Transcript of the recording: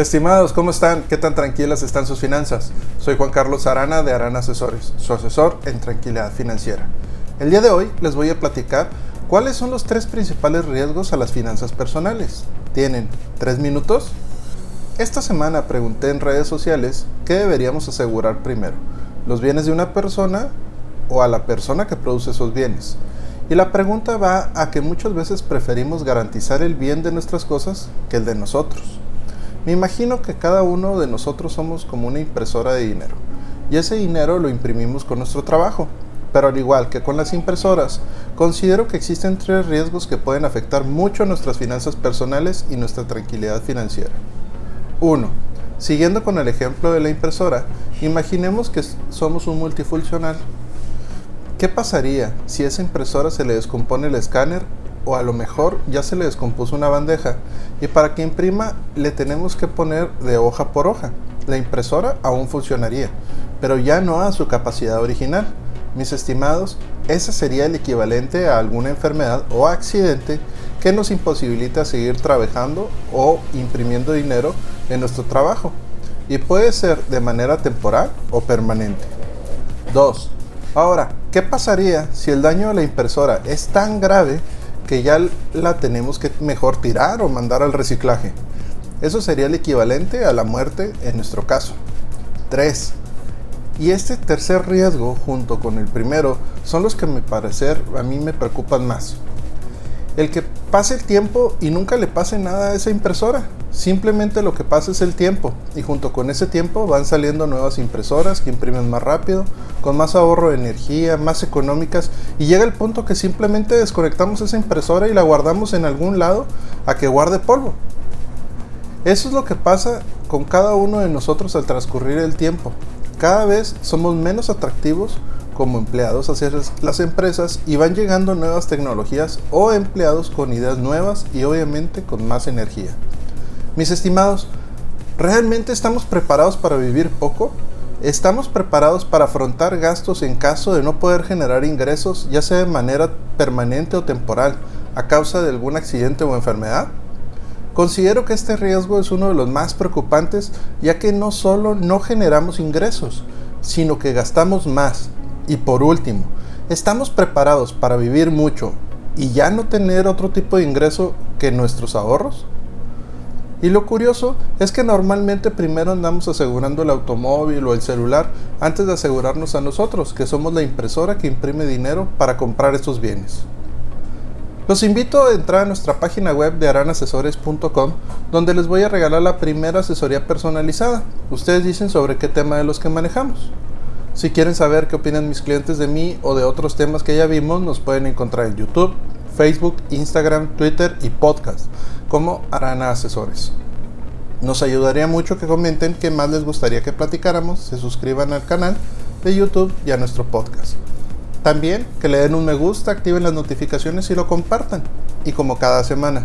Estimados, ¿cómo están? ¿Qué tan tranquilas están sus finanzas? Soy Juan Carlos Arana de Arana Asesores, su asesor en tranquilidad financiera. El día de hoy les voy a platicar cuáles son los tres principales riesgos a las finanzas personales. ¿Tienen tres minutos? Esta semana pregunté en redes sociales qué deberíamos asegurar primero, los bienes de una persona o a la persona que produce esos bienes. Y la pregunta va a que muchas veces preferimos garantizar el bien de nuestras cosas que el de nosotros. Me imagino que cada uno de nosotros somos como una impresora de dinero y ese dinero lo imprimimos con nuestro trabajo. Pero al igual que con las impresoras, considero que existen tres riesgos que pueden afectar mucho nuestras finanzas personales y nuestra tranquilidad financiera. 1. Siguiendo con el ejemplo de la impresora, imaginemos que somos un multifuncional. ¿Qué pasaría si a esa impresora se le descompone el escáner o a lo mejor ya se le descompuso una bandeja y para que imprima le tenemos que poner de hoja por hoja. La impresora aún funcionaría, pero ya no a su capacidad original. Mis estimados, ese sería el equivalente a alguna enfermedad o accidente que nos imposibilita seguir trabajando o imprimiendo dinero en nuestro trabajo y puede ser de manera temporal o permanente. 2. Ahora, ¿qué pasaría si el daño a la impresora es tan grave que ya la tenemos que mejor tirar o mandar al reciclaje. Eso sería el equivalente a la muerte en nuestro caso. 3. Y este tercer riesgo, junto con el primero, son los que me parecer a mí me preocupan más. El que pase el tiempo y nunca le pase nada a esa impresora. Simplemente lo que pasa es el tiempo y junto con ese tiempo van saliendo nuevas impresoras que imprimen más rápido, con más ahorro de energía, más económicas y llega el punto que simplemente desconectamos esa impresora y la guardamos en algún lado a que guarde polvo. Eso es lo que pasa con cada uno de nosotros al transcurrir el tiempo. Cada vez somos menos atractivos como empleados hacia las empresas y van llegando nuevas tecnologías o empleados con ideas nuevas y obviamente con más energía. Mis estimados, ¿realmente estamos preparados para vivir poco? ¿Estamos preparados para afrontar gastos en caso de no poder generar ingresos, ya sea de manera permanente o temporal, a causa de algún accidente o enfermedad? Considero que este riesgo es uno de los más preocupantes, ya que no solo no generamos ingresos, sino que gastamos más, y por último, ¿estamos preparados para vivir mucho y ya no tener otro tipo de ingreso que nuestros ahorros? Y lo curioso es que normalmente primero andamos asegurando el automóvil o el celular antes de asegurarnos a nosotros, que somos la impresora que imprime dinero para comprar estos bienes. Los invito a entrar a nuestra página web de aranasesores.com donde les voy a regalar la primera asesoría personalizada. Ustedes dicen sobre qué tema de los que manejamos. Si quieren saber qué opinan mis clientes de mí o de otros temas que ya vimos, nos pueden encontrar en YouTube, Facebook, Instagram, Twitter y podcast como Arana Asesores. Nos ayudaría mucho que comenten qué más les gustaría que platicáramos, se suscriban al canal de YouTube y a nuestro podcast. También que le den un me gusta, activen las notificaciones y lo compartan. Y como cada semana,